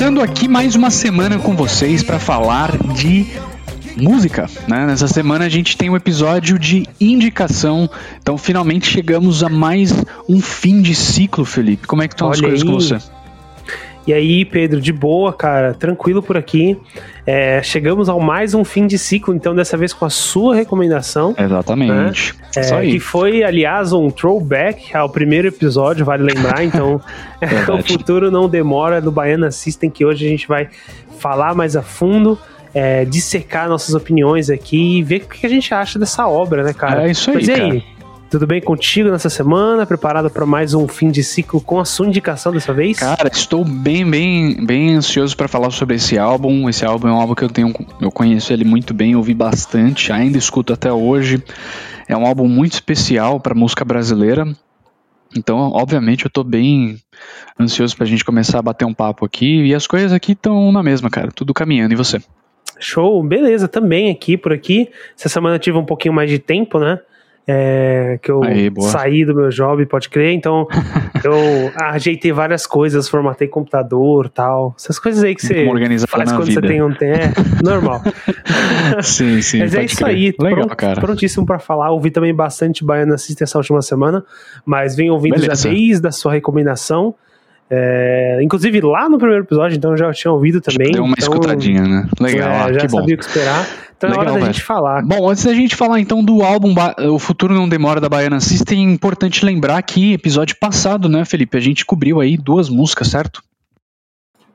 Começando aqui mais uma semana com vocês para falar de música, né? Nessa semana a gente tem um episódio de indicação, então finalmente chegamos a mais um fim de ciclo, Felipe. Como é que estão Olha as coisas aí. com você? E aí, Pedro, de boa, cara, tranquilo por aqui. É, chegamos ao mais um fim de ciclo, então dessa vez com a sua recomendação. Exatamente. Né? É, que foi, aliás, um throwback ao primeiro episódio, vale lembrar. Então, o futuro não demora do Baiana System, que hoje a gente vai falar mais a fundo. É, dissecar nossas opiniões aqui e ver o que a gente acha dessa obra, né, cara? É isso aí. Mas e aí? Cara? Tudo bem contigo nessa semana? Preparado para mais um fim de ciclo com a sua indicação dessa vez? Cara, estou bem, bem, bem ansioso para falar sobre esse álbum. Esse álbum é um álbum que eu tenho, eu conheço ele muito bem, ouvi bastante, ainda escuto até hoje. É um álbum muito especial para música brasileira. Então, obviamente, eu estou bem ansioso para a gente começar a bater um papo aqui. E as coisas aqui estão na mesma, cara. Tudo caminhando. E você? Show, beleza, também aqui por aqui. Essa semana eu tive um pouquinho mais de tempo, né? É, que eu Aí, saí do meu job, pode crer. Então, eu ajeitei várias coisas, formatei computador tal. Essas coisas aí que você faz quando vida. você tem um tempo. É, normal. sim, sim. Mas é isso crer. aí. Legal, pronto, cara. Prontíssimo para falar. Ouvi também bastante Baiana System essa última semana, mas venho ouvindo Beleza. já desde a sua recomendação. É, inclusive lá no primeiro episódio, então eu já tinha ouvido também. Deu uma então, escutadinha, né? Legal, é, ah, já que sabia bom. o que esperar. Então Legal, é hora da velho. gente falar. Bom, antes da gente falar então do álbum O Futuro Não Demora da Baiana System, é importante lembrar que episódio passado, né, Felipe, a gente cobriu aí duas músicas, certo?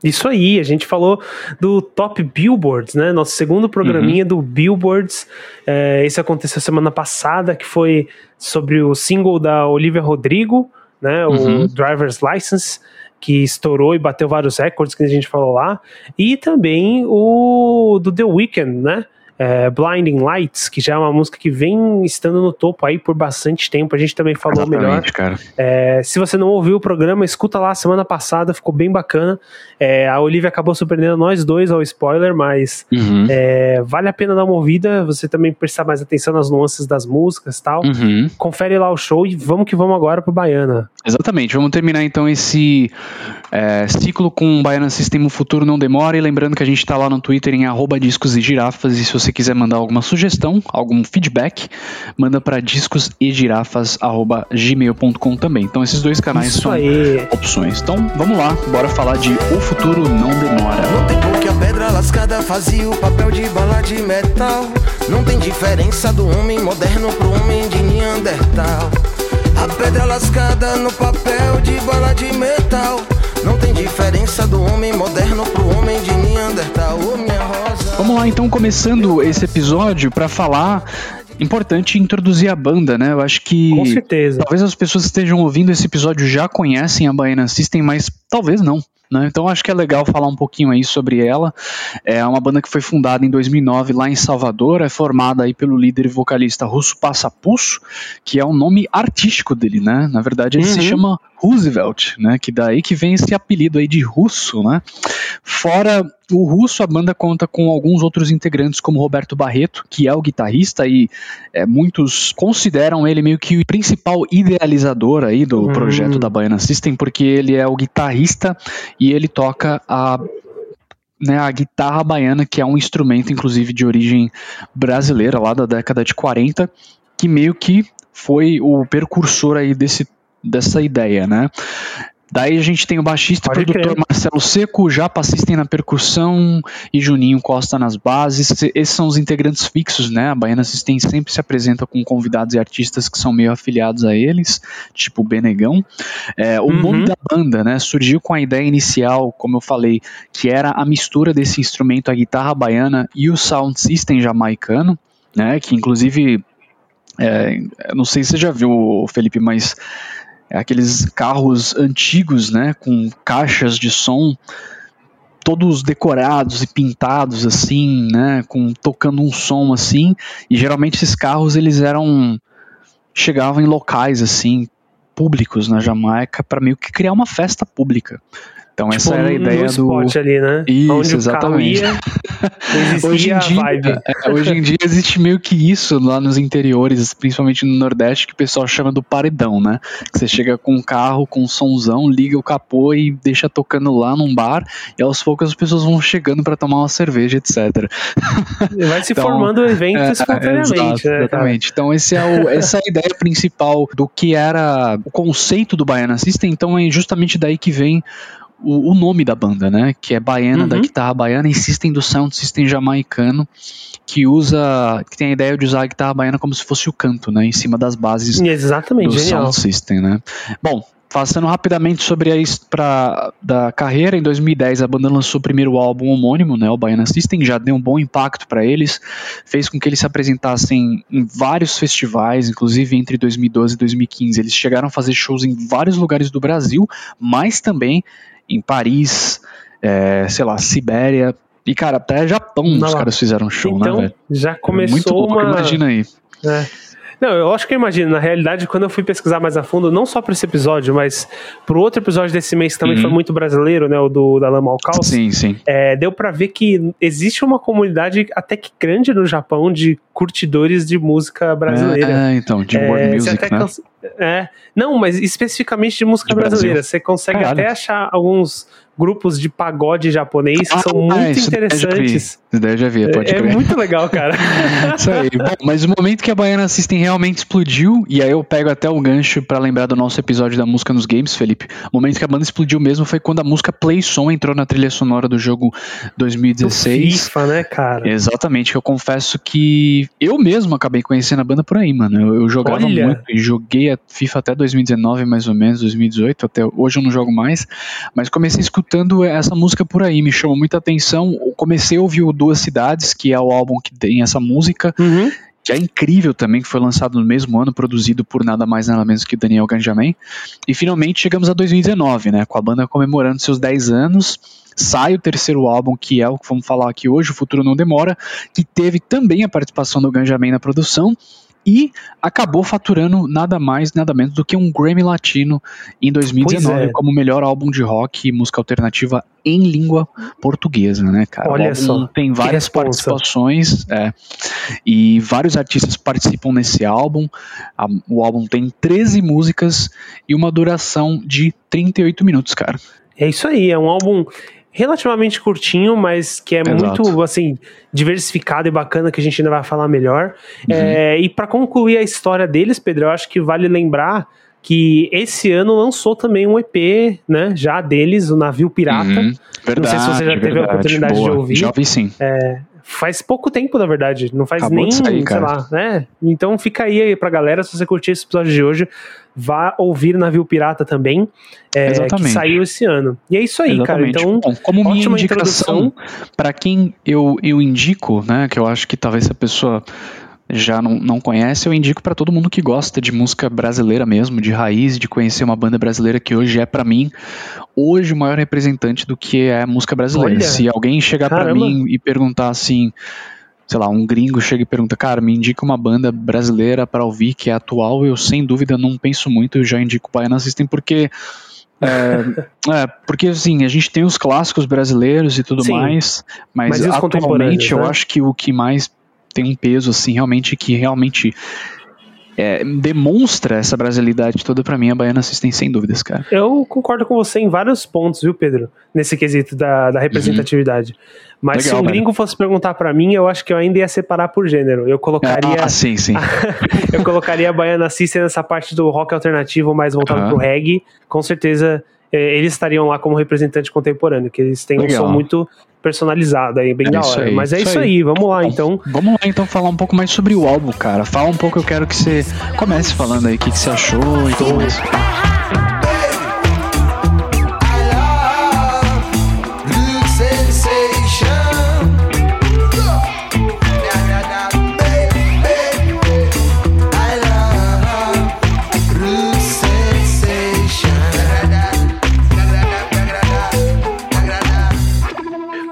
Isso aí, a gente falou do Top Billboards, né? Nosso segundo programinha uhum. do Billboards. É, esse aconteceu semana passada, que foi sobre o single da Olivia Rodrigo, né? Uhum. O Driver's License que estourou e bateu vários recordes que a gente falou lá, e também o do The Weeknd, né? É, Blinding Lights, que já é uma música que vem estando no topo aí por bastante tempo. A gente também falou Exatamente, melhor. Cara. É, se você não ouviu o programa, escuta lá semana passada, ficou bem bacana. É, a Olivia acabou surpreendendo nós dois ao spoiler, mas uhum. É, vale a pena dar uma ouvida. Você também prestar mais atenção nas nuances das músicas e tal. Uhum. Confere lá o show e vamos que vamos agora pro Baiana. Exatamente, vamos terminar então esse é, ciclo com Baiana System O Futuro Não Demora. E lembrando que a gente está lá no Twitter em arroba discos e girafas. E se você você quiser mandar alguma sugestão, algum feedback, manda para discosegirafas@gmail.com também. Então esses dois canais Isso são aí. opções. Então vamos lá, bora falar de O Futuro Não Demora. No tempo que a pedra lascada fazia o papel de bala de metal, não tem diferença do homem moderno pro homem de Neandertal. A pedra lascada no papel de bala de metal. Não tem diferença do homem moderno pro homem de Neandertal. Oh, minha rosa. Vamos lá, então, começando esse episódio para falar importante introduzir a banda, né? Eu acho que. Com certeza. Talvez as pessoas que estejam ouvindo esse episódio já conhecem a Baiana System, mas talvez não. Né? Então acho que é legal falar um pouquinho aí sobre ela. É uma banda que foi fundada em 2009 lá em Salvador, é formada aí pelo líder e vocalista Russo Passapusso, que é o nome artístico dele, né? Na verdade ele uhum. se chama Roosevelt, né? Que daí que vem esse apelido aí de russo, né? Fora o russo, a banda conta com alguns outros integrantes, como Roberto Barreto, que é o guitarrista e é, muitos consideram ele meio que o principal idealizador aí do hum. projeto da Baiana System, porque ele é o guitarrista e ele toca a né, a guitarra baiana, que é um instrumento, inclusive, de origem brasileira, lá da década de 40, que meio que foi o precursor aí desse dessa ideia, né? Daí a gente tem o baixista e produtor crer. Marcelo Seco, já passistem na percussão e Juninho Costa nas bases. Esses são os integrantes fixos, né? A Baiana System sempre se apresenta com convidados e artistas que são meio afiliados a eles, tipo o Benegão. É, o uhum. nome da banda, né, surgiu com a ideia inicial, como eu falei, que era a mistura desse instrumento, a guitarra baiana e o sound system jamaicano, né? Que inclusive, é, não sei se você já viu, Felipe, mas aqueles carros antigos, né, com caixas de som todos decorados e pintados assim, né, com tocando um som assim, e geralmente esses carros eles eram chegavam em locais assim públicos na Jamaica para meio que criar uma festa pública. Então tipo, essa era a ideia do ali, né? Isso, Onde exatamente. Ia, hoje em dia, é, hoje em dia existe meio que isso lá nos interiores, principalmente no Nordeste, que o pessoal chama do paredão, né? Que você chega com um carro com um somzão, liga o capô e deixa tocando lá num bar, e aos poucos as pessoas vão chegando para tomar uma cerveja, etc. Vai se então, formando o evento é, espontaneamente, exato, né, Exatamente. Então esse é o, essa é a ideia principal do que era o conceito do Baiana System, então é justamente daí que vem o, o, nome da banda, né? Que é Baiana uhum. da guitarra baiana e System do Sound System jamaicano, que usa, que tem a ideia de usar a guitarra baiana como se fosse o canto, né? Em cima das bases Exatamente, do genial. Sound System, né? Bom, Passando rapidamente sobre a pra, da carreira, em 2010 a banda lançou o primeiro álbum homônimo, né, o Baiana System, já deu um bom impacto para eles, fez com que eles se apresentassem em vários festivais, inclusive entre 2012 e 2015. Eles chegaram a fazer shows em vários lugares do Brasil, mas também em Paris, é, sei lá, Sibéria, e cara, até Japão Não, os caras fizeram show, então, né, velho? Já começou Muito louco, uma... imagina aí. É. Não, eu acho que eu imagino. Na realidade, quando eu fui pesquisar mais a fundo, não só para esse episódio, mas pro outro episódio desse mês que também uhum. foi muito brasileiro, né? O do da Lama ao Caos. Sim, sim. É, deu para ver que existe uma comunidade até que grande no Japão de curtidores de música brasileira. É, então, de world é, music, né? É, não, mas especificamente de música de brasileira. Você consegue Caralho. até achar alguns grupos de pagode japonês que ah, são muito interessantes. Isso daí eu já vi, pode é, é muito legal, cara. isso aí. Bom, mas o momento que a Baiana System realmente explodiu, e aí eu pego até o gancho para lembrar do nosso episódio da música nos games, Felipe. O momento que a banda explodiu mesmo foi quando a música Play Som entrou na trilha sonora do jogo 2016. Do FIFA, né, cara? Exatamente, eu confesso que eu mesmo acabei conhecendo a banda por aí, mano. Eu, eu jogava Olha. muito e joguei a FIFA até 2019, mais ou menos, 2018, até hoje eu não jogo mais, mas comecei a escutar escutando essa música por aí, me chamou muita atenção. comecei a ouvir o Duas Cidades, que é o álbum que tem essa música. Uhum. Que é incrível também, que foi lançado no mesmo ano, produzido por nada mais nada menos que Daniel Ganjamin. E finalmente chegamos a 2019, né? Com a banda comemorando seus 10 anos sai o terceiro álbum, que é o que vamos falar aqui hoje, O Futuro Não Demora, que teve também a participação do Ganjamin na produção, e acabou faturando nada mais, nada menos do que um Grammy Latino em 2019 é. como melhor álbum de rock e música alternativa em língua portuguesa, né, cara? Olha só. Tem várias participações é, e vários artistas participam nesse álbum. A, o álbum tem 13 músicas e uma duração de 38 minutos, cara. É isso aí, é um álbum relativamente curtinho, mas que é Exato. muito, assim, diversificado e bacana, que a gente ainda vai falar melhor. Uhum. É, e para concluir a história deles, Pedro, eu acho que vale lembrar que esse ano lançou também um EP, né, já deles, o Navio Pirata. Uhum. Verdade, Não sei se você já verdade, teve a oportunidade boa. de ouvir. Já ouvi sim. É, faz pouco tempo, na verdade. Não faz Acabou nem, sair, sei lá, né? Então fica aí pra galera, se você curtir esse episódio de hoje, vá ouvir Navio Pirata também, é, que saiu esse ano. E é isso aí, Exatamente. cara. Então, Bom, como minha indicação, para quem eu, eu indico, né, que eu acho que talvez a pessoa já não, não conhece, eu indico para todo mundo que gosta de música brasileira mesmo, de raiz, de conhecer uma banda brasileira que hoje é para mim hoje o maior representante do que é a música brasileira. Olha, Se alguém chegar para mim e perguntar assim, sei lá, um gringo chega e pergunta, cara, me indica uma banda brasileira para ouvir que é atual, eu sem dúvida não penso muito, eu já indico o Baiana System porque é, é, porque assim, a gente tem os clássicos brasileiros e tudo Sim, mais, mas, mas atualmente eu né? acho que o que mais tem um peso assim, realmente que realmente é, demonstra essa brasilidade toda para mim, a Baiana System, sem dúvidas, cara. Eu concordo com você em vários pontos, viu, Pedro? Nesse quesito da, da representatividade. Uhum. Mas Legal, se um gringo fosse perguntar para mim, eu acho que eu ainda ia separar por gênero. Eu colocaria. Ah, sim, sim. eu colocaria a Baiana System nessa parte do rock alternativo mais voltado uhum. pro reggae. Com certeza é, eles estariam lá como representante contemporâneo, que eles têm Legal. um som muito personalizado aí, bem é da hora. Aí, Mas é isso, isso aí. aí. vamos lá então. Vamos lá então falar um pouco mais sobre o álbum, cara. Fala um pouco, eu quero que você comece falando aí o que, que você achou e tudo mais.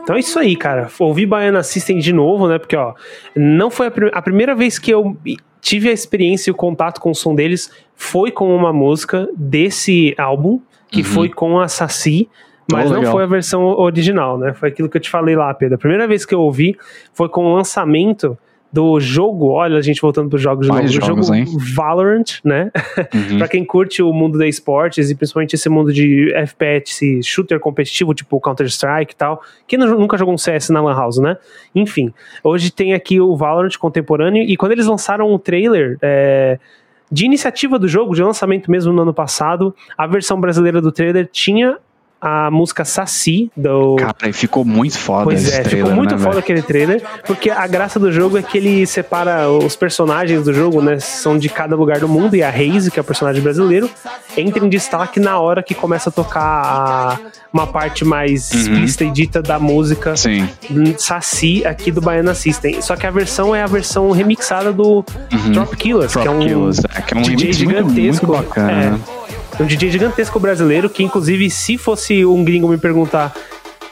Então é isso aí, cara. Ouvi Baiana System de novo, né? Porque, ó, não foi a, prim a primeira vez que eu tive a experiência e o contato com o som deles foi com uma música desse álbum, que uhum. foi com a Saci, Mas oh, não foi a versão original, né? Foi aquilo que eu te falei lá, Pedro. A primeira vez que eu ouvi foi com o lançamento do jogo, olha, a gente voltando para os jogos de novo, do jogo hein? Valorant, né? Uhum. para quem curte o mundo da esportes e principalmente esse mundo de FPS, shooter competitivo, tipo Counter-Strike e tal, quem nunca jogou um CS na Lan House, né? Enfim, hoje tem aqui o Valorant contemporâneo e quando eles lançaram o trailer, é, de iniciativa do jogo, de lançamento mesmo no ano passado, a versão brasileira do trailer tinha a música Saci do. Cara, ficou muito foda pois esse é, trailer, ficou muito né, foda véio? aquele trailer, porque a graça do jogo é que ele separa os personagens do jogo, né? São de cada lugar do mundo, e a Reise, que é o personagem brasileiro, entra em destaque na hora que começa a tocar a, uma parte mais uhum. explícita e dita da música Sim. Saci aqui do Baiana System. Só que a versão é a versão remixada do uhum. Drop Killers, Drop que é um, Killers, é, que é um DJ gigantesco. Muito, muito bacana. É, um DJ gigantesco brasileiro, que inclusive, se fosse um gringo me perguntar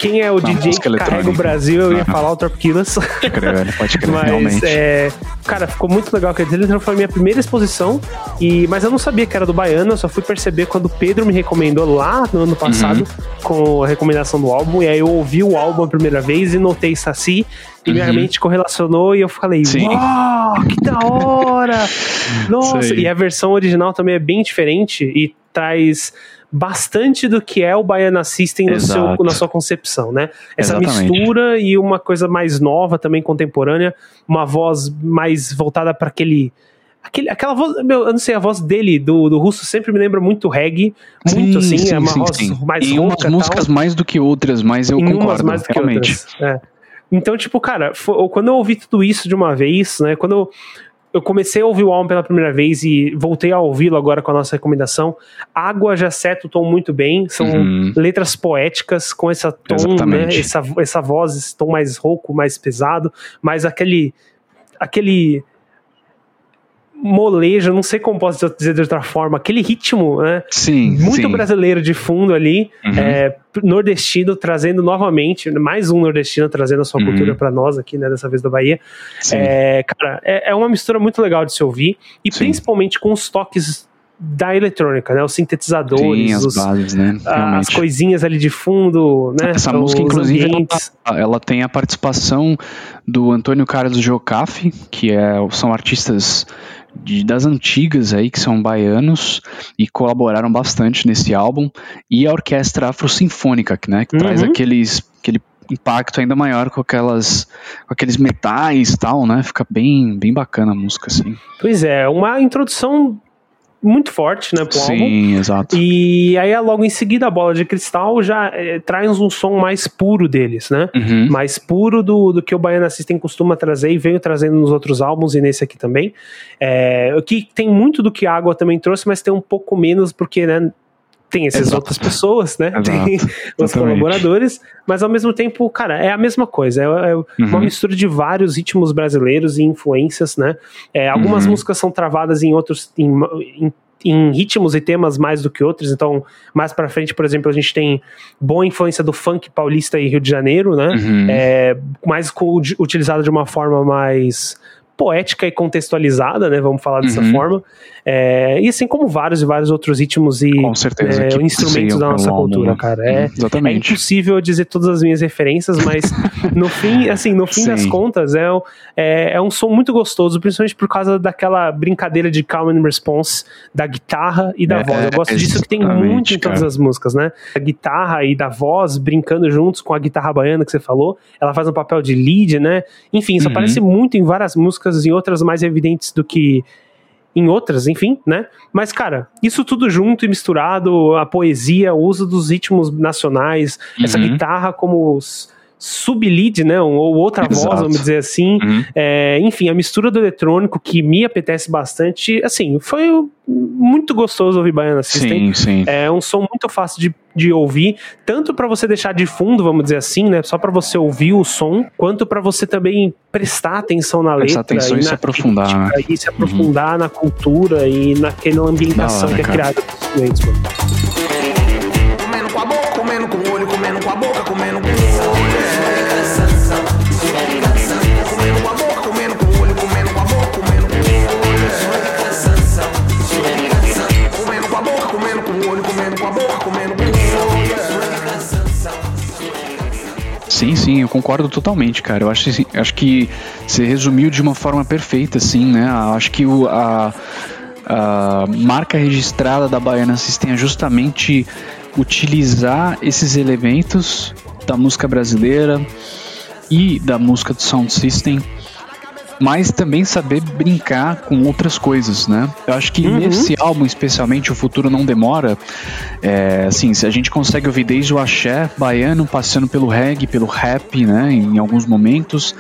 quem é o Uma DJ que carrega o Brasil, eu ia falar o Top Killers. Pode crer, pode crer, mas, realmente. É, cara, ficou muito legal aquele trailer, foi a minha primeira exposição, e, mas eu não sabia que era do Baiano, eu só fui perceber quando o Pedro me recomendou lá no ano passado, uhum. com a recomendação do álbum, e aí eu ouvi o álbum a primeira vez e notei Saci, e uhum. minha mente correlacionou e eu falei, Sim. uau, que da hora! Nossa, e a versão original também é bem diferente e traz bastante do que é o Baiana System no seu, na sua concepção, né? Essa Exatamente. mistura e uma coisa mais nova, também contemporânea, uma voz mais voltada para aquele Aquele, aquela voz, meu, eu não sei, a voz dele, do, do russo, sempre me lembra muito reggae, muito sim, assim, sim, é uma sim, voz sim. mais em umas músicas tal. mais do que outras, mas eu em concordo, mais do que realmente. Outras, é. Então, tipo, cara, foi, quando eu ouvi tudo isso de uma vez, né, quando eu, eu comecei a ouvir o álbum pela primeira vez e voltei a ouvi-lo agora com a nossa recomendação. Água já seta o tom muito bem, são uhum. letras poéticas com essa tom, né, essa, essa voz, esse tom mais rouco, mais pesado, mas aquele aquele molejo, não sei como posso dizer de outra forma, aquele ritmo, né? Sim. Muito sim. brasileiro de fundo ali, uhum. é, nordestino trazendo novamente, mais um nordestino trazendo a sua uhum. cultura para nós aqui, né? Dessa vez da Bahia. É, cara, é, é, uma mistura muito legal de se ouvir e sim. principalmente com os toques da eletrônica, né? Os sintetizadores, Sim, as, os, bases, né? as coisinhas ali de fundo, né? Essa música, inclusive, ela, ela, tem a participação do Antônio Carlos Jocafe, que é, são artistas de, das antigas aí, que são baianos e colaboraram bastante nesse álbum, e a Orquestra Afro-Sinfônica, né, que uhum. traz aqueles, aquele impacto ainda maior com aquelas com aqueles metais e tal, né? Fica bem bem bacana a música assim. Pois é, uma introdução muito forte, né, pro Sim, álbum. exato. E aí logo em seguida a bola de cristal já é, traz um som mais puro deles, né? Uhum. Mais puro do, do que o Baiana System costuma trazer e veio trazendo nos outros álbuns e nesse aqui também. É, que tem muito do que a Água também trouxe, mas tem um pouco menos porque, né, tem essas Exato. outras pessoas, né? Exato. Tem os colaboradores, mas ao mesmo tempo, cara, é a mesma coisa. É, é uhum. uma mistura de vários ritmos brasileiros e influências, né? É, algumas uhum. músicas são travadas em outros. Em, em, em ritmos e temas mais do que outros, então mais para frente, por exemplo, a gente tem boa influência do funk paulista e Rio de Janeiro, né? Uhum. É, mais utilizada de uma forma mais poética e contextualizada, né? Vamos falar dessa uhum. forma. É, e assim como vários e vários outros ritmos e certeza, é, instrumentos da nossa cultura, cara. É, Exatamente. é impossível dizer todas as minhas referências, mas no fim, assim, no fim Sim. das contas, é, é, é, um som muito gostoso, principalmente por causa daquela brincadeira de calm and response da guitarra e da é, voz. Eu gosto disso que tem muito em todas cara. as músicas, né? A guitarra e da voz brincando juntos com a guitarra baiana que você falou, ela faz um papel de lead, né? Enfim, isso uhum. aparece muito em várias músicas e outras mais evidentes do que em outras, enfim, né? Mas, cara, isso tudo junto e misturado, a poesia, o uso dos ritmos nacionais, uhum. essa guitarra como sub-lead, né? Ou outra Exato. voz, vamos dizer assim. Uhum. É, enfim, a mistura do eletrônico que me apetece bastante. Assim, foi muito gostoso ouvir Baiana System. Sim, sim. É um som muito fácil de, de ouvir, tanto para você deixar de fundo, vamos dizer assim, né? Só para você ouvir o som, quanto para você também prestar atenção na prestar letra. atenção e, e se aprofundar. Crítica, né? E se aprofundar uhum. na cultura e naquela ambientação hora, que é cara. criada pelos clientes, mano. Comendo com a boca, comendo com o olho, comendo com a boca, Sim, eu concordo totalmente, cara. Eu acho, acho que você resumiu de uma forma perfeita, assim, né? Acho que o, a, a marca registrada da Baiana System é justamente utilizar esses elementos da música brasileira e da música do Sound System mas também saber brincar com outras coisas, né? Eu acho que uhum. nesse álbum, especialmente, O Futuro Não Demora, é, assim, a gente consegue ouvir desde o axé baiano, passando pelo reggae, pelo rap, né, em alguns momentos,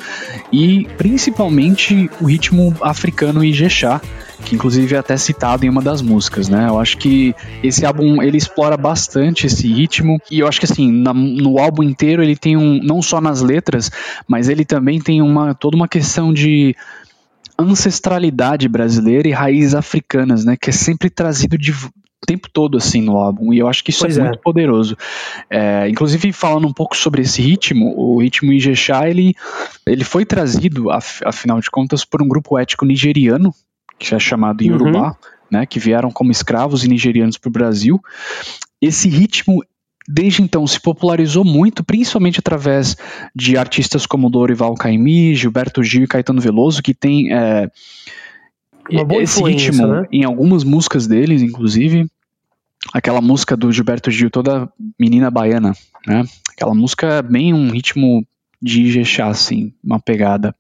e principalmente o ritmo africano e jexá, que inclusive é até citado em uma das músicas, né? Eu acho que esse álbum ele explora bastante esse ritmo e eu acho que assim na, no álbum inteiro ele tem um não só nas letras, mas ele também tem uma toda uma questão de ancestralidade brasileira e raízes africanas, né? Que é sempre trazido de o tempo todo assim no álbum e eu acho que isso é é, muito poderoso. É, inclusive falando um pouco sobre esse ritmo, o ritmo Ijexá ele ele foi trazido afinal de contas por um grupo étnico nigeriano que é chamado Yorubá, uhum. né, que vieram como escravos e nigerianos para o Brasil. Esse ritmo desde então se popularizou muito, principalmente através de artistas como Dorival Caymmi, Gilberto Gil e Caetano Veloso, que tem é, esse ritmo né? em algumas músicas deles, inclusive. Aquela música do Gilberto Gil, toda menina baiana, né? Aquela música é bem um ritmo de Ijexá, assim, uma pegada.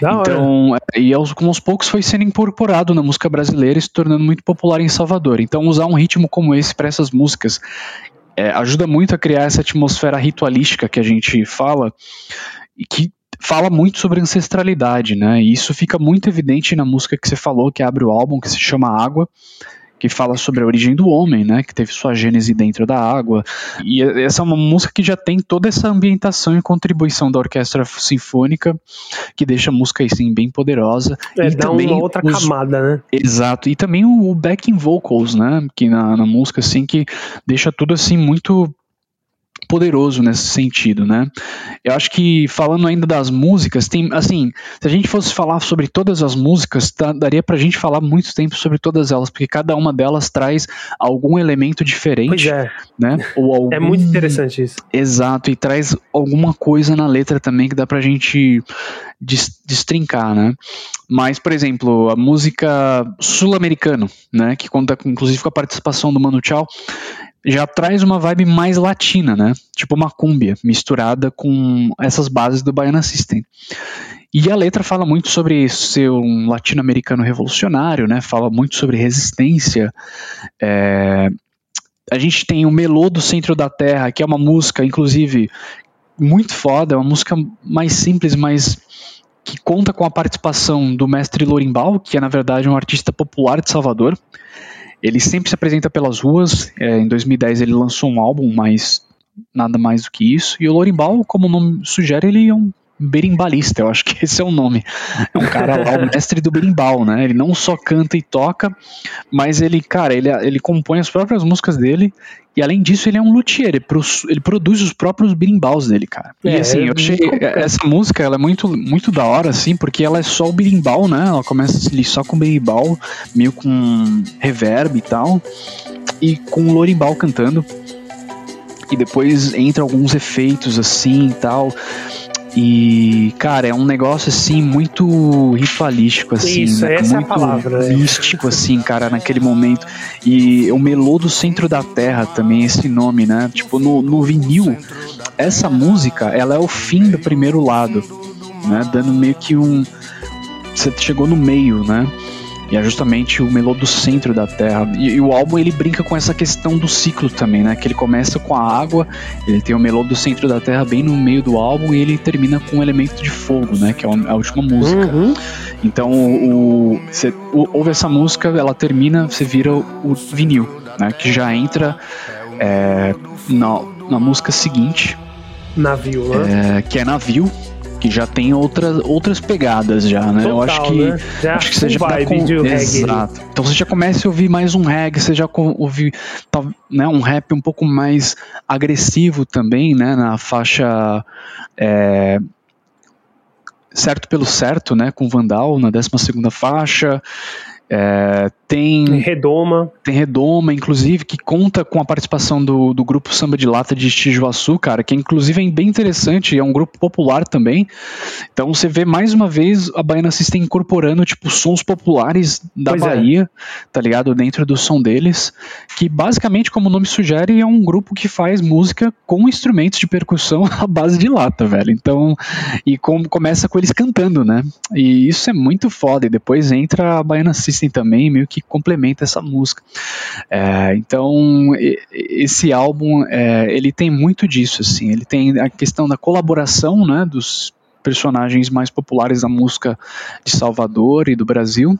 Da então, hora. É, e aos, com aos poucos foi sendo incorporado na música brasileira e se tornando muito popular em Salvador. Então, usar um ritmo como esse para essas músicas é, ajuda muito a criar essa atmosfera ritualística que a gente fala e que fala muito sobre ancestralidade, né? E isso fica muito evidente na música que você falou, que abre o álbum, que se chama Água que fala sobre a origem do homem, né, que teve sua gênese dentro da água. E essa é uma música que já tem toda essa ambientação e contribuição da orquestra sinfônica, que deixa a música assim bem poderosa. É, e dá também uma outra os... camada, né? Exato. E também o backing vocals, né, que na, na música assim que deixa tudo assim muito poderoso nesse sentido, né? Eu acho que falando ainda das músicas, tem assim, se a gente fosse falar sobre todas as músicas, tá, daria pra gente falar muito tempo sobre todas elas, porque cada uma delas traz algum elemento diferente, pois é. né? Ou algum... É muito interessante isso. Exato, e traz alguma coisa na letra também que dá pra gente destrincar, né? Mas, por exemplo, a música sul-americano, né, que conta inclusive com a participação do Manu Chao, já traz uma vibe mais latina, né? Tipo uma cúmbia misturada com essas bases do Baiana System. E a letra fala muito sobre ser um latino-americano revolucionário, né? Fala muito sobre resistência. É... A gente tem o Melô do Centro da Terra, que é uma música, inclusive, muito foda, é uma música mais simples, mas que conta com a participação do mestre Lorimbal, que é na verdade um artista popular de Salvador. Ele sempre se apresenta pelas ruas. É, em 2010 ele lançou um álbum, mas nada mais do que isso. E o Lorimbal, como o nome sugere, ele é um berimbalista, eu acho que esse é o nome. É um cara lá, o mestre do berimbau, né? Ele não só canta e toca, mas ele, cara, ele, ele compõe as próprias músicas dele e além disso, ele é um luthier, ele, pro, ele produz os próprios birimbaus dele, cara. É, e assim, eu achei essa música, ela é muito, muito da hora, assim, porque ela é só o birimbau, né? Ela começa ali só com birimbau, meio com reverb e tal, e com o lorimbau cantando. E depois entra alguns efeitos assim e tal. E, cara, é um negócio assim muito ritualístico, assim, Isso, né? essa muito é a palavra, é. místico, assim, cara, naquele momento. E o melô do centro da terra também, esse nome, né? Tipo, no, no vinil, essa música, ela é o fim do primeiro lado, né? Dando meio que um. Você chegou no meio, né? E é justamente o melô do centro da Terra. E, e, o álbum ele brinca com essa questão do ciclo também, né? Que ele começa com a água, ele tem o melô do centro da Terra bem no meio do álbum e ele termina com um elemento de fogo, né? Que é a última música. Uhum. Então, o, você ouve essa música, ela termina, você vira o, vinil, né? Que já entra é, na, na música seguinte. Navio, né? É, que é Navio, que já tem outras, outras pegadas já, né? Total, eu acho que, né? já acho que você já tá com... Exato. Então você já começa a ouvir mais um reggae, você já ouve né, um rap um pouco mais agressivo também, né? Na faixa é, certo pelo certo, né? Com Vandal na 12 segunda faixa. É, tem, Redoma. Tem Redoma, inclusive, que conta com a participação do, do grupo Samba de Lata de Estijuaçu, cara, que inclusive é bem interessante, é um grupo popular também. Então você vê mais uma vez a Baiana System incorporando, tipo, sons populares da pois é. Bahia, é. tá ligado? Dentro do som deles, que basicamente, como o nome sugere, é um grupo que faz música com instrumentos de percussão à base de lata, velho. Então, e com, começa com eles cantando, né? E isso é muito foda. E depois entra a Baiana System também, meio que complementa essa música. É, então, esse álbum, é, ele tem muito disso, assim. Ele tem a questão da colaboração, né, dos personagens mais populares da música de Salvador e do Brasil,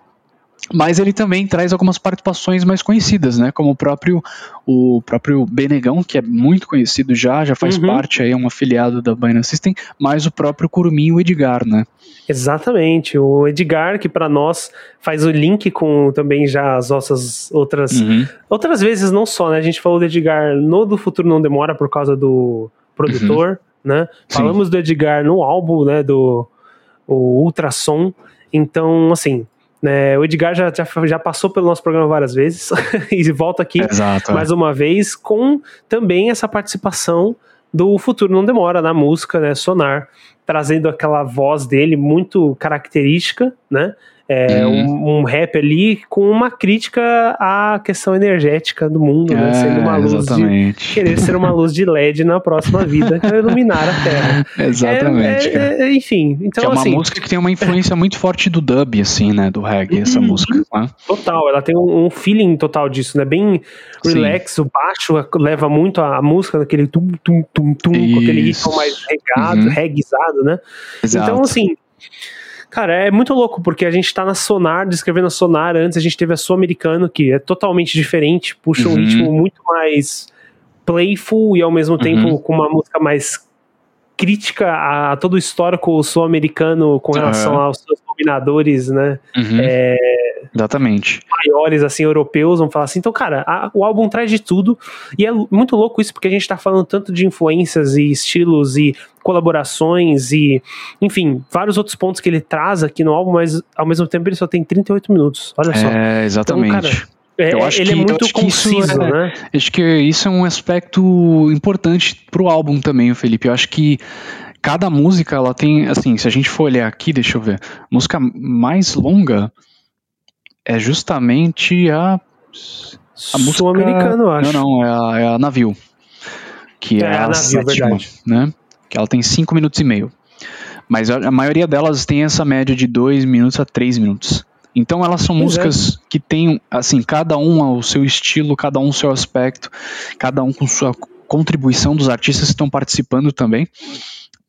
mas ele também traz algumas participações mais conhecidas, né? Como o próprio o próprio Benegão, que é muito conhecido já, já faz uhum. parte aí, é um afiliado da Binance System, mas o próprio Curumim e o Edgar, né? Exatamente, o Edgar que para nós faz o link com também já as nossas outras uhum. outras vezes não só, né? A gente falou do Edgar no do futuro não demora por causa do produtor, uhum. né? Sim. Falamos do Edgar no álbum, né, do o Ultrassom. Então, assim, né, o Edgar já, já, já, passou pelo nosso programa várias vezes e volta aqui Exato, é. mais é. uma vez com também essa participação do Futuro Não Demora na música, né, Sonar, trazendo aquela voz dele muito característica, né, é, uhum. um, um, rap ali com uma crítica à questão energética do mundo, né? É, sendo uma luz exatamente. de querer ser uma luz de LED na próxima vida para iluminar a Terra. Exatamente. É, é, enfim, então que é uma assim, música que tem uma influência muito forte do dub, assim, né? Do reggae, essa uhum. música. Né? Total, ela tem um, um, feeling total disso, né? Bem relax, Sim. o baixo leva muito a, a música naquele tum tum tum tum, com aquele ritmo mais regado, uhum. Né? Exato. Então assim Cara, é muito louco, porque a gente tá na Sonar, descrevendo a Sonar, antes a gente teve a Sul-Americano, que é totalmente diferente, puxa uhum. um ritmo muito mais playful e ao mesmo tempo uhum. com uma música mais crítica a todo o histórico sul-americano com relação uhum. aos seus dominadores, né? Uhum. É, Exatamente. Maiores, assim, europeus, vamos falar assim. Então, cara, a, o álbum traz de tudo. E é muito louco isso, porque a gente tá falando tanto de influências e estilos e colaborações e, enfim, vários outros pontos que ele traz aqui no álbum, mas ao mesmo tempo ele só tem 38 minutos. Olha só. É, exatamente. Então, cara, é, eu acho ele é que, é muito conciso, é, né? Acho que isso é um aspecto importante pro álbum também, Felipe. Eu acho que cada música, ela tem, assim, se a gente for olhar aqui, deixa eu ver, música mais longa é justamente a. A música americana, eu acho. Não, não, é a, é a Navio. Que é, é a, a navio, sétima, verdade. né? Que ela tem 5 minutos e meio. Mas a, a, maioria delas tem essa média de 2 minutos a 3 minutos. Então elas são é. músicas que têm, assim, cada um o seu estilo, cada um o seu aspecto, cada um com sua contribuição dos artistas que estão participando também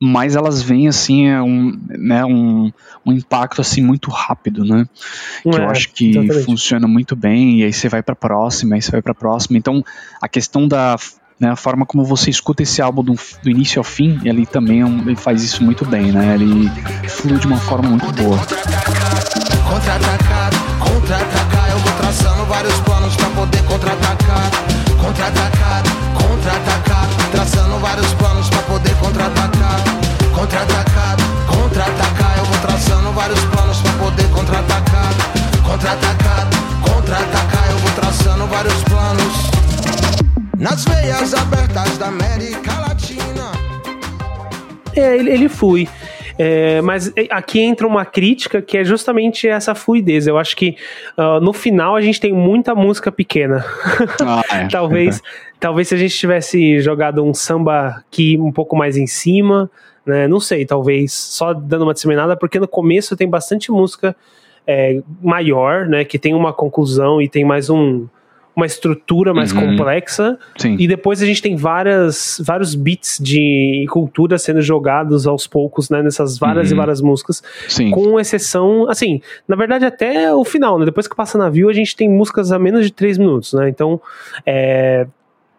mas elas vêm assim é um, né, um, um impacto assim muito rápido, né? Que é, eu acho que exatamente. funciona muito bem e aí você vai para próxima, aí você vai para próxima. Então a questão da né, a forma como você escuta esse álbum do, do início ao fim, ele também é um, ele faz isso muito bem, né? Ele flui de uma forma muito boa. Contra-atacar, contra-atacar, eu vou traçando vários planos para poder contra-atacar, contra-atacar, contra-atacar, traçando vários planos para poder contra-atacar, contra-atacar, contra-atacar, eu vou traçando vários planos para poder contra-atacar, contra-atacar, contra-atacar, eu vou traçando vários planos nas veias abertas da América Latina. É, ele, ele flui. É, mas aqui entra uma crítica que é justamente essa fluidez. Eu acho que uh, no final a gente tem muita música pequena. Ah, é. talvez, talvez se a gente tivesse jogado um samba aqui um pouco mais em cima, né? Não sei, talvez só dando uma disseminada, porque no começo tem bastante música é, maior, né? Que tem uma conclusão e tem mais um uma estrutura mais uhum. complexa. Sim. E depois a gente tem várias, vários bits de cultura sendo jogados aos poucos, né? Nessas várias uhum. e várias músicas. Sim. Com exceção, assim, na verdade até o final, né? Depois que passa navio, a gente tem músicas a menos de três minutos, né? Então, é,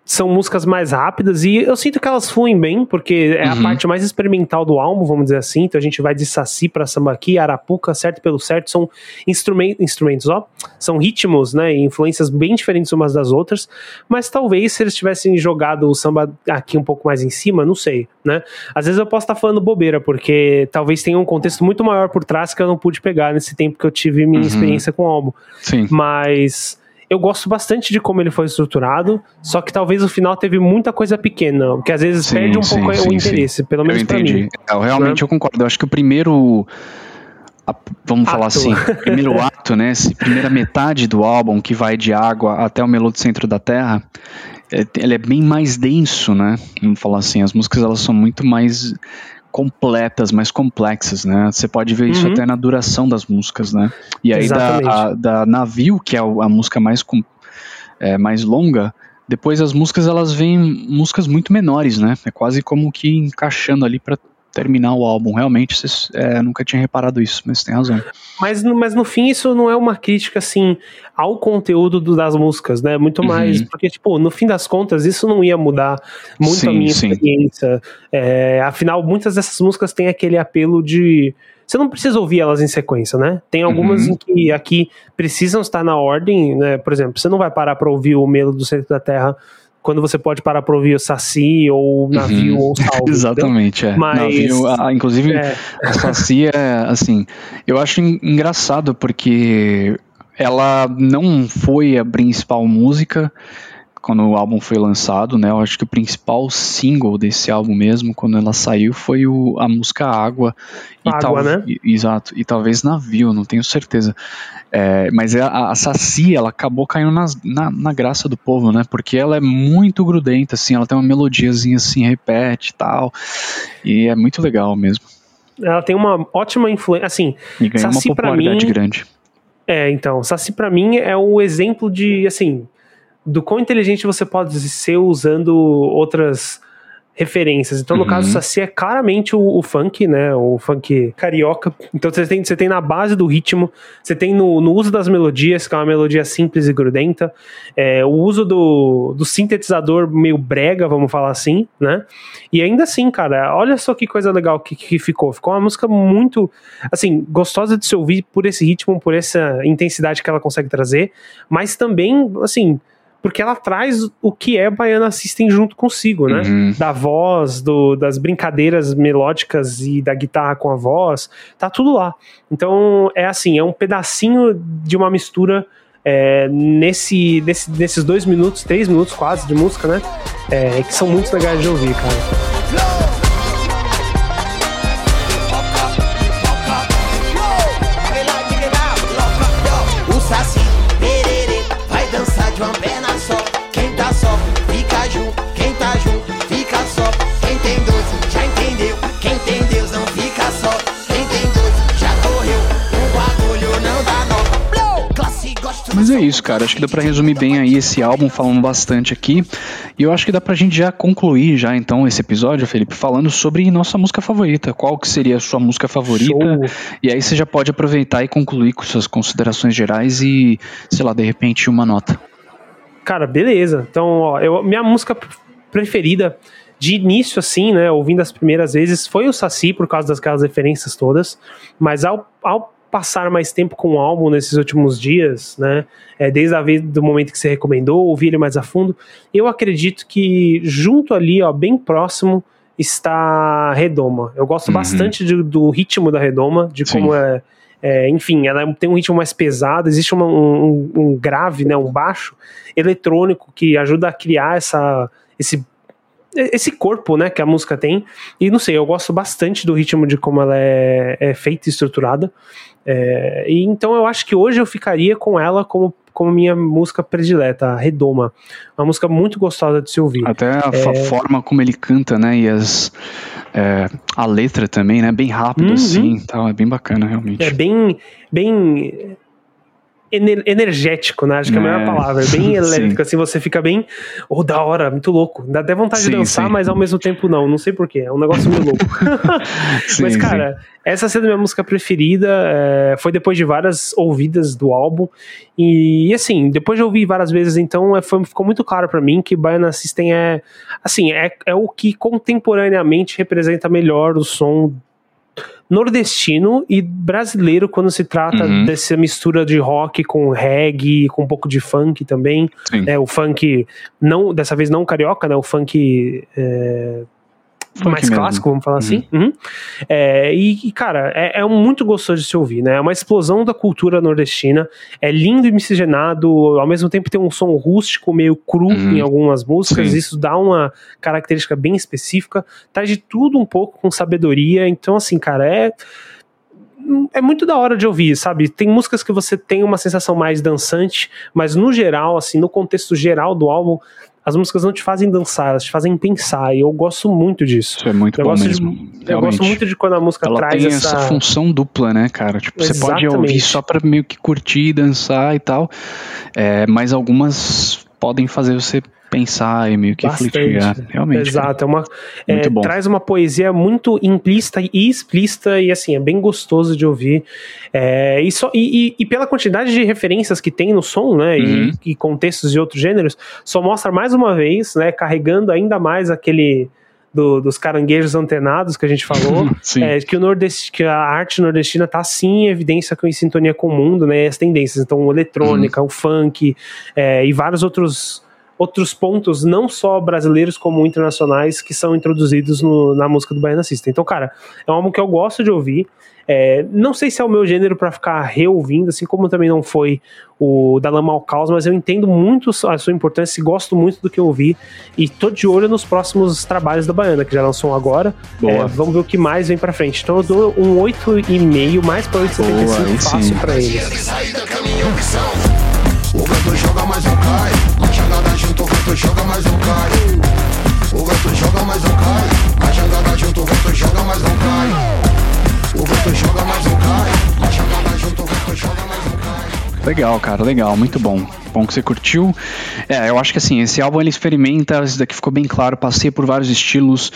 são músicas mais rápidas e eu sinto que elas fluem bem, porque é uhum. a parte mais experimental do álbum, vamos dizer assim. Então a gente vai de Saci pra Sambaqui, Arapuca, certo pelo certo, são instrumentos, instrumentos, ó, são ritmos, né, e influências bem diferentes umas das outras, mas talvez se eles tivessem jogado o samba aqui um pouco mais em cima, não sei, né? Às vezes eu posso estar tá falando bobeira, porque talvez tenha um contexto muito maior por trás que eu não pude pegar nesse tempo que eu tive minha uhum. experiência com o álbum. Sim. Mas eu gosto bastante de como ele foi estruturado, só que talvez o final teve muita coisa pequena, porque às vezes sim, perde um sim, pouco sim, o interesse, pelo menos para mim. Eu, realmente né? eu concordo. Eu acho que o primeiro a, vamos ato. falar assim, primeiro ato, né, primeira metade do álbum que vai de água até o melô do centro da terra, é, ele é bem mais denso, né? Vamos falar assim, as músicas elas são muito mais completas, mais complexas, né? Você pode ver isso uhum. até na duração das músicas, né? E aí da, a, da Navio, que é a música mais, é, mais longa, depois as músicas elas vêm músicas muito menores, né? É quase como que encaixando ali para terminar o álbum. Realmente, vocês, é, nunca tinha reparado isso, mas tem razão. Mas, mas no fim, isso não é uma crítica, assim, ao conteúdo do, das músicas, né? Muito uhum. mais, porque, tipo, no fim das contas, isso não ia mudar muito sim, a minha sim. experiência. É, afinal, muitas dessas músicas têm aquele apelo de. Você não precisa ouvir elas em sequência, né? Tem algumas uhum. em que aqui precisam estar na ordem, né? Por exemplo, você não vai parar para ouvir o Melo do Centro da Terra quando você pode parar para ouvir o Saci ou navio uhum. ou salvo. Exatamente, é. Mas, navio, ah, inclusive, é. a Saci é assim. Eu acho engraçado porque ela não foi a principal música quando o álbum foi lançado, né? Eu acho que o principal single desse álbum mesmo, quando ela saiu, foi o, a música Água. E Água, tal, né? E, exato. E talvez Navio, não tenho certeza. É, mas é, a, a Saci, ela acabou caindo nas, na, na, graça do povo, né? Porque ela é muito grudenta, assim, ela tem uma melodiazinha assim, repete e tal. E é muito legal mesmo. Ela tem uma ótima influência, assim, e ganhou Saci uma popularidade mim, grande. É, então, Saci para mim é o exemplo de, assim, do quão inteligente você pode ser usando outras referências. Então, no uhum. caso, Saci é claramente o, o, funk, né? O funk carioca. Então, você tem, você tem na base do ritmo, você tem no, no uso das melodias, que é uma melodia simples e grudenta, é, o uso do, do sintetizador meio brega, vamos falar assim, né? E ainda assim, cara, olha só que coisa legal que, que ficou. Ficou uma música muito, assim, gostosa de se ouvir por esse ritmo, por essa intensidade que ela consegue trazer, mas também, assim porque ela traz o que é Baiana System junto consigo, né? Uhum. Da voz, do, das brincadeiras melódicas e da guitarra com a voz, tá tudo lá. Então é assim, é um pedacinho de uma mistura é, nesse, nesse, nesses dois minutos, três minutos quase de música, né? É, que são muito legais de ouvir, cara. Mas é isso, cara. Acho que dá pra resumir bem aí esse álbum, falando bastante aqui. E eu acho que dá pra gente já concluir já então esse episódio, Felipe, falando sobre nossa música favorita. Qual que seria a sua música favorita? Show. E aí você já pode aproveitar e concluir com suas considerações gerais e, sei lá, de repente uma nota. Cara, beleza. Então, ó, eu, minha música preferida de início, assim, né, ouvindo as primeiras vezes, foi o Saci, por causa das referências todas, mas ao, ao passar mais tempo com o álbum nesses últimos dias, né? É, desde a vez do momento que você recomendou, ouvir ele mais a fundo, eu acredito que junto ali, ó, bem próximo, está Redoma. Eu gosto uhum. bastante de, do ritmo da Redoma, de Sim. como é, é, enfim, ela tem um ritmo mais pesado, existe uma, um, um, grave, né, um baixo eletrônico que ajuda a criar essa, esse esse corpo, né, que a música tem. E não sei, eu gosto bastante do ritmo de como ela é, é feita e estruturada. É, e então eu acho que hoje eu ficaria com ela como, como minha música predileta, a Redoma. Uma música muito gostosa de se ouvir. Até a é... forma como ele canta, né? E as, é, a letra também, né? Bem rápido uhum. assim, tal, é bem bacana realmente. É bem, bem ener energético, né? Acho que é a melhor é. palavra. É bem elétrico, assim, você fica bem. Oh, da hora, muito louco. Dá até vontade sim, de dançar, sim. mas ao mesmo tempo não. Não sei porquê. É um negócio meio louco. sim, mas, cara, essa sendo minha música preferida. É, foi depois de várias ouvidas do álbum. E, assim, depois de ouvir várias vezes, então, é, foi, ficou muito claro para mim que Baiana System é. Assim, é, é o que contemporaneamente representa melhor o som nordestino e brasileiro quando se trata uhum. dessa mistura de rock com reggae, com um pouco de funk também. É, o funk, não dessa vez não carioca, né? O funk. É, mais mesmo. clássico, vamos falar assim. uhum. assim. Uhum. É, e, e, cara, é, é, muito gostoso de se ouvir, né? É uma explosão da cultura nordestina. É lindo e miscigenado, ao mesmo tempo tem um som rústico, meio cru uhum. em algumas músicas. Sim. Isso dá uma característica bem específica. Traz de tudo um pouco com sabedoria. Então, assim, cara, é é muito da hora de ouvir, sabe? Tem músicas que você tem uma sensação mais dançante, mas no geral, assim, no contexto geral do álbum, as músicas não te fazem dançar, elas te fazem pensar. E eu gosto muito disso. Isso é muito eu bom mesmo. De, eu gosto muito de quando a música Ela traz tem essa... essa função dupla, né, cara? Tipo, Exatamente. você pode ouvir só pra meio que curtir, dançar e tal. É, mas algumas podem fazer você pensar e meio que refletir. Realmente. Exato. É uma, é, traz uma poesia muito implícita e explícita e assim, é bem gostoso de ouvir. É, e, só, e, e, e, pela quantidade de referências que tem no som, né? Uhum. E, e, contextos de outros gêneros, só mostra mais uma vez, né? Carregando ainda mais aquele. Do, dos caranguejos antenados que a gente falou, é, que, o que a arte nordestina está sim em evidência com, em sintonia com o mundo, né, as tendências, então eletrônica, uhum. o funk é, e vários outros outros pontos, não só brasileiros como internacionais, que são introduzidos no, na música do Baiana System. Então, cara, é um álbum que eu gosto de ouvir. É, não sei se é o meu gênero para ficar reouvindo, assim como também não foi o da Lama ao Caos, mas eu entendo muito a sua importância e gosto muito do que eu ouvi. E tô de olho nos próximos trabalhos da Baiana, que já lançou agora. É, vamos ver o que mais vem pra frente. Então eu dou um 8,5, mais pra 8,75 fácil pra eles. Joga, mas não cai. Legal, cara, legal, muito bom bom que você curtiu. É, eu acho que assim, esse álbum ele experimenta, isso daqui ficou bem claro, passei por vários estilos.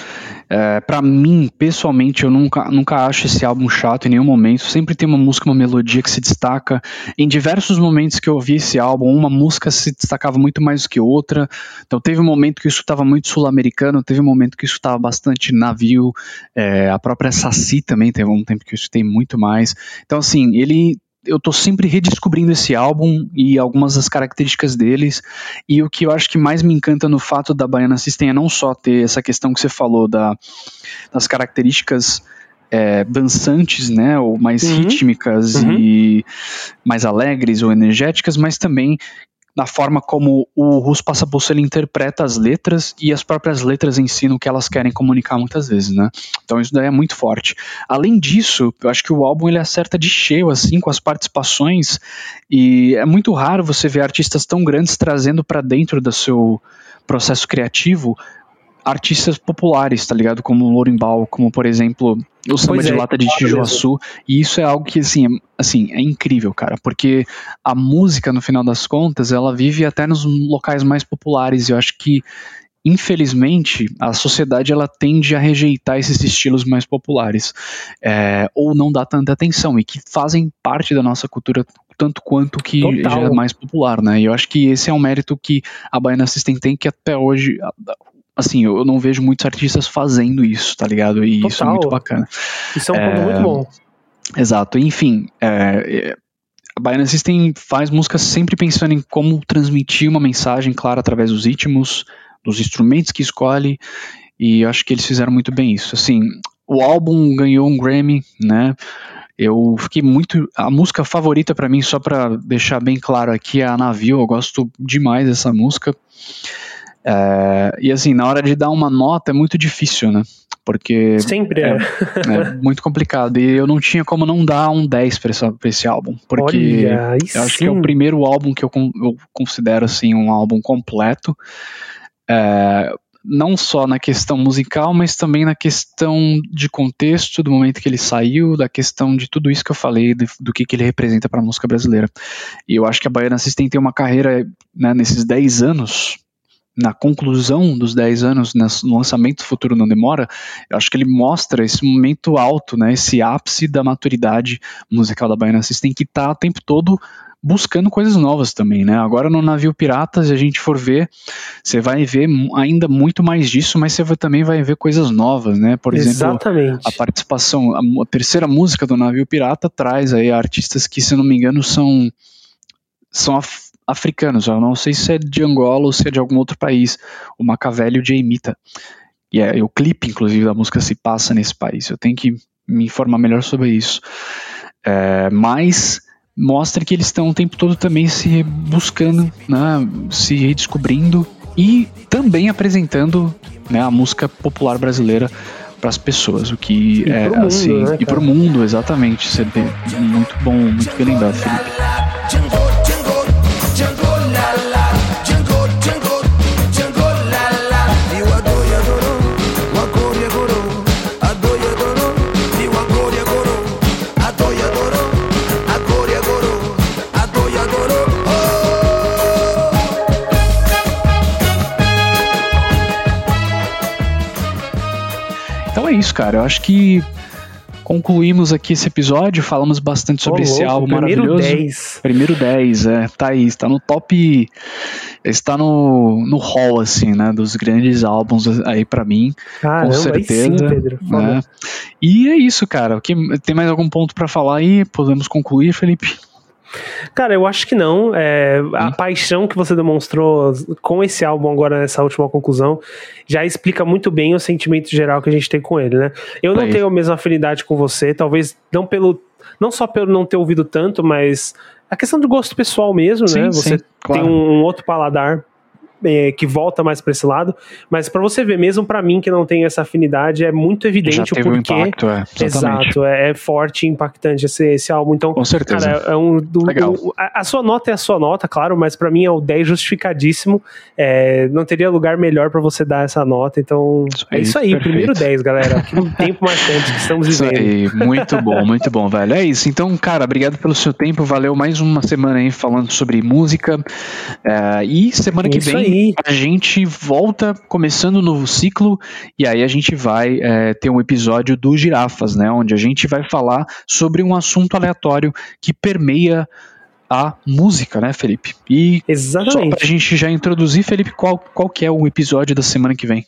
É, para mim, pessoalmente, eu nunca, nunca acho esse álbum chato em nenhum momento. Sempre tem uma música, uma melodia que se destaca. Em diversos momentos que eu ouvi esse álbum, uma música se destacava muito mais do que outra. Então teve um momento que isso estava muito sul-americano, teve um momento que isso estava bastante navio. É, a própria Saci também teve um tempo que isso tem muito mais. Então assim, ele eu tô sempre redescobrindo esse álbum e algumas das características deles. E o que eu acho que mais me encanta no fato da Baiana System é não só ter essa questão que você falou da, das características é, dançantes, né, ou mais uhum. rítmicas uhum. e mais alegres ou energéticas, mas também na forma como o Russo Passapulso ele interpreta as letras e as próprias letras ensinam o que elas querem comunicar muitas vezes, né? Então isso daí é muito forte. Além disso, eu acho que o álbum ele acerta de cheio assim com as participações e é muito raro você ver artistas tão grandes trazendo para dentro do seu processo criativo artistas populares, tá ligado? Como o Lorimbal, como por exemplo o samba pois de é, lata de Tijuaçu, e isso é algo que assim, é, assim, é incrível, cara, porque a música no final das contas, ela vive até nos locais mais populares, e eu acho que infelizmente a sociedade ela tende a rejeitar esses estilos mais populares é, ou não dá tanta atenção e que fazem parte da nossa cultura tanto quanto que Total. já é mais popular, né? E eu acho que esse é um mérito que a Baiana System tem que até hoje assim, eu não vejo muitos artistas fazendo isso, tá ligado? E Total. isso é muito bacana. Isso é um é, ponto muito bom. Exato. Enfim, é, a Baiana System faz música sempre pensando em como transmitir uma mensagem clara através dos ritmos, dos instrumentos que escolhe, e eu acho que eles fizeram muito bem isso. Assim, o álbum ganhou um Grammy, né? Eu fiquei muito. A música favorita para mim, só para deixar bem claro aqui, é a Navio. Eu gosto demais dessa música. É, e assim, na hora de dar uma nota é muito difícil, né? Porque. Sempre é. É, é muito complicado. E eu não tinha como não dar um 10 pra esse, pra esse álbum. Porque Olha, eu acho que é o primeiro álbum que eu, eu considero assim um álbum completo. É, não só na questão musical, mas também na questão de contexto, do momento que ele saiu, da questão de tudo isso que eu falei, do, do que, que ele representa para a música brasileira. E eu acho que a Baiana System tem uma carreira né, nesses 10 anos, na conclusão dos 10 anos, no lançamento Futuro Não Demora, eu acho que ele mostra esse momento alto, né, esse ápice da maturidade musical da Baiana System, que está o tempo todo buscando coisas novas também, né? Agora no navio pirata, se a gente for ver, você vai ver ainda muito mais disso, mas você também vai ver coisas novas, né? Por Exatamente. exemplo, a participação, a, a, terceira música do navio pirata traz aí artistas que, se não me engano, são são af, africanos. Eu não sei se é de Angola ou se é de algum outro país. O Machiavelli e o Jaimita. E é, o clipe, inclusive, da música se passa nesse país. Eu tenho que me informar melhor sobre isso. É, mas mostra que eles estão o tempo todo também se buscando, né, se redescobrindo e também apresentando né, a música popular brasileira para as pessoas, o que e é mundo, assim né, e para o mundo exatamente. Você muito bom, muito bem lembrado, Felipe. Isso, cara. Eu acho que concluímos aqui esse episódio, falamos bastante sobre oh, esse álbum primeiro maravilhoso. 10. Primeiro 10, é. Tá aí, está no top. Está no, no hall, assim, né? Dos grandes álbuns aí para mim. Caramba, com certeza. Sim, Pedro. Né? E é isso, cara. Tem mais algum ponto para falar aí? Podemos concluir, Felipe? Cara, eu acho que não. É, a hum. paixão que você demonstrou com esse álbum agora nessa última conclusão já explica muito bem o sentimento geral que a gente tem com ele, né? Eu não tenho a mesma afinidade com você, talvez não pelo não só pelo não ter ouvido tanto, mas a questão de gosto pessoal mesmo, sim, né? Você sim, claro. tem um, um outro paladar é, que volta mais para esse lado, mas para você ver, mesmo para mim que não tem essa afinidade, é muito evidente o porquê. Um impacto, é, Exato, é, é, forte e impactante esse, esse álbum. Então, Com certeza. Cara, é um, do, do, a, a, sua nota é a sua nota, claro, mas para mim é o 10 justificadíssimo. É, não teria lugar melhor para você dar essa nota. Então, isso é isso aí, perfeito. primeiro 10, galera. Que tempo marcante que estamos vivendo. Isso aí, muito bom, muito bom, velho. É isso. Então, cara, obrigado pelo seu tempo. Valeu mais uma semana aí falando sobre música. É, e semana que vem aí. A gente volta começando um novo ciclo e aí a gente vai é, ter um episódio do Girafas, né? Onde a gente vai falar sobre um assunto aleatório que permeia a música, né, Felipe? E Exatamente. só pra gente já introduzir, Felipe, qual, qual que é o episódio da semana que vem?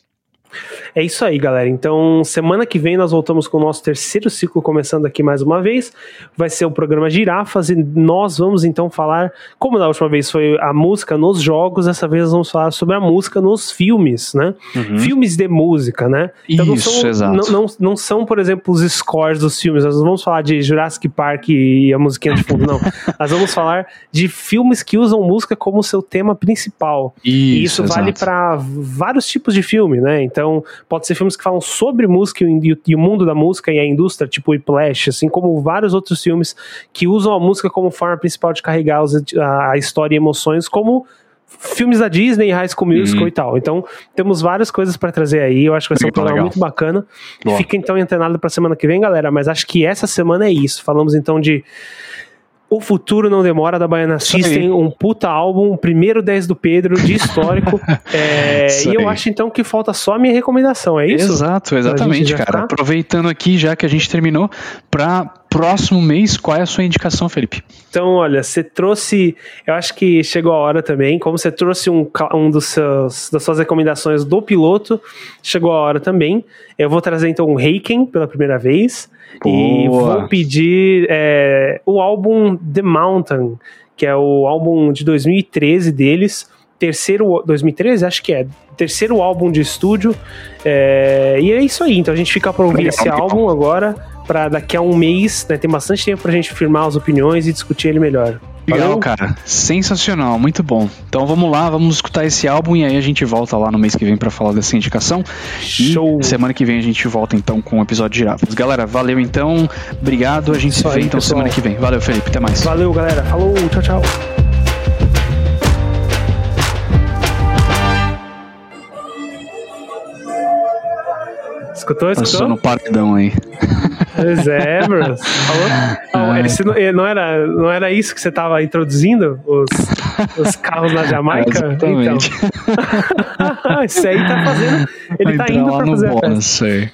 É isso aí, galera. Então, semana que vem nós voltamos com o nosso terceiro ciclo, começando aqui mais uma vez. Vai ser o programa Girafas e nós vamos então falar, como da última vez foi a música nos jogos, dessa vez nós vamos falar sobre a música nos filmes, né? Uhum. Filmes de música, né? Então, isso, não são, exato. Não, não, não, são, por exemplo, os scores dos filmes. Nós não vamos falar de Jurassic Park e a musiquinha de fundo, não. nós vamos falar de filmes que usam música como seu tema principal. Isso, e isso exato. vale para vários tipos de filme, né? Então, então, pode ser filmes que falam sobre música e, e o mundo da música e a indústria, tipo Whiplash, assim como vários outros filmes que usam a música como forma principal de carregar os, a, a história e emoções, como filmes da Disney, High School Musical uhum. e tal. Então, temos várias coisas para trazer aí. Eu acho que vai ser um programa muito bacana. Boa. Fica então antenado para semana que vem, galera. Mas acho que essa semana é isso. Falamos então de o Futuro Não Demora, da Baiana System, um puta álbum, primeiro 10 do Pedro, de histórico. é, e eu acho então que falta só a minha recomendação, é isso? Exato, exatamente, cara. Tá? Aproveitando aqui, já que a gente terminou, para próximo mês, qual é a sua indicação, Felipe? Então, olha, você trouxe, eu acho que chegou a hora também, como você trouxe um, um dos seus, das suas recomendações do piloto, chegou a hora também. Eu vou trazer então um Reiken pela primeira vez. Boa. E vou pedir é, o álbum The Mountain, que é o álbum de 2013 deles. Terceiro. 2013? Acho que é. Terceiro álbum de estúdio. É, e é isso aí. Então a gente fica pra ouvir esse álbum agora. Para daqui a um mês, né, tem bastante tempo pra gente firmar as opiniões e discutir ele melhor. Legal, cara. Sensacional, muito bom. Então vamos lá, vamos escutar esse álbum e aí a gente volta lá no mês que vem para falar dessa indicação. Show. E semana que vem a gente volta então com o um episódio de Girafas. Galera, valeu então. Obrigado. A gente Isso se vê então pessoal. semana que vem. Valeu, Felipe. Até mais. Valeu, galera. Falou. Tchau, tchau. Escutou, escutou? Passou no paredão aí. Pois é, bro. Falou? esse não, não, era, não era isso que você tava introduzindo? Os, os carros na Jamaica? É, exatamente. Então. esse aí tá fazendo. Ele Vai tá indo lá pra no fazer a bônus, festa. aí.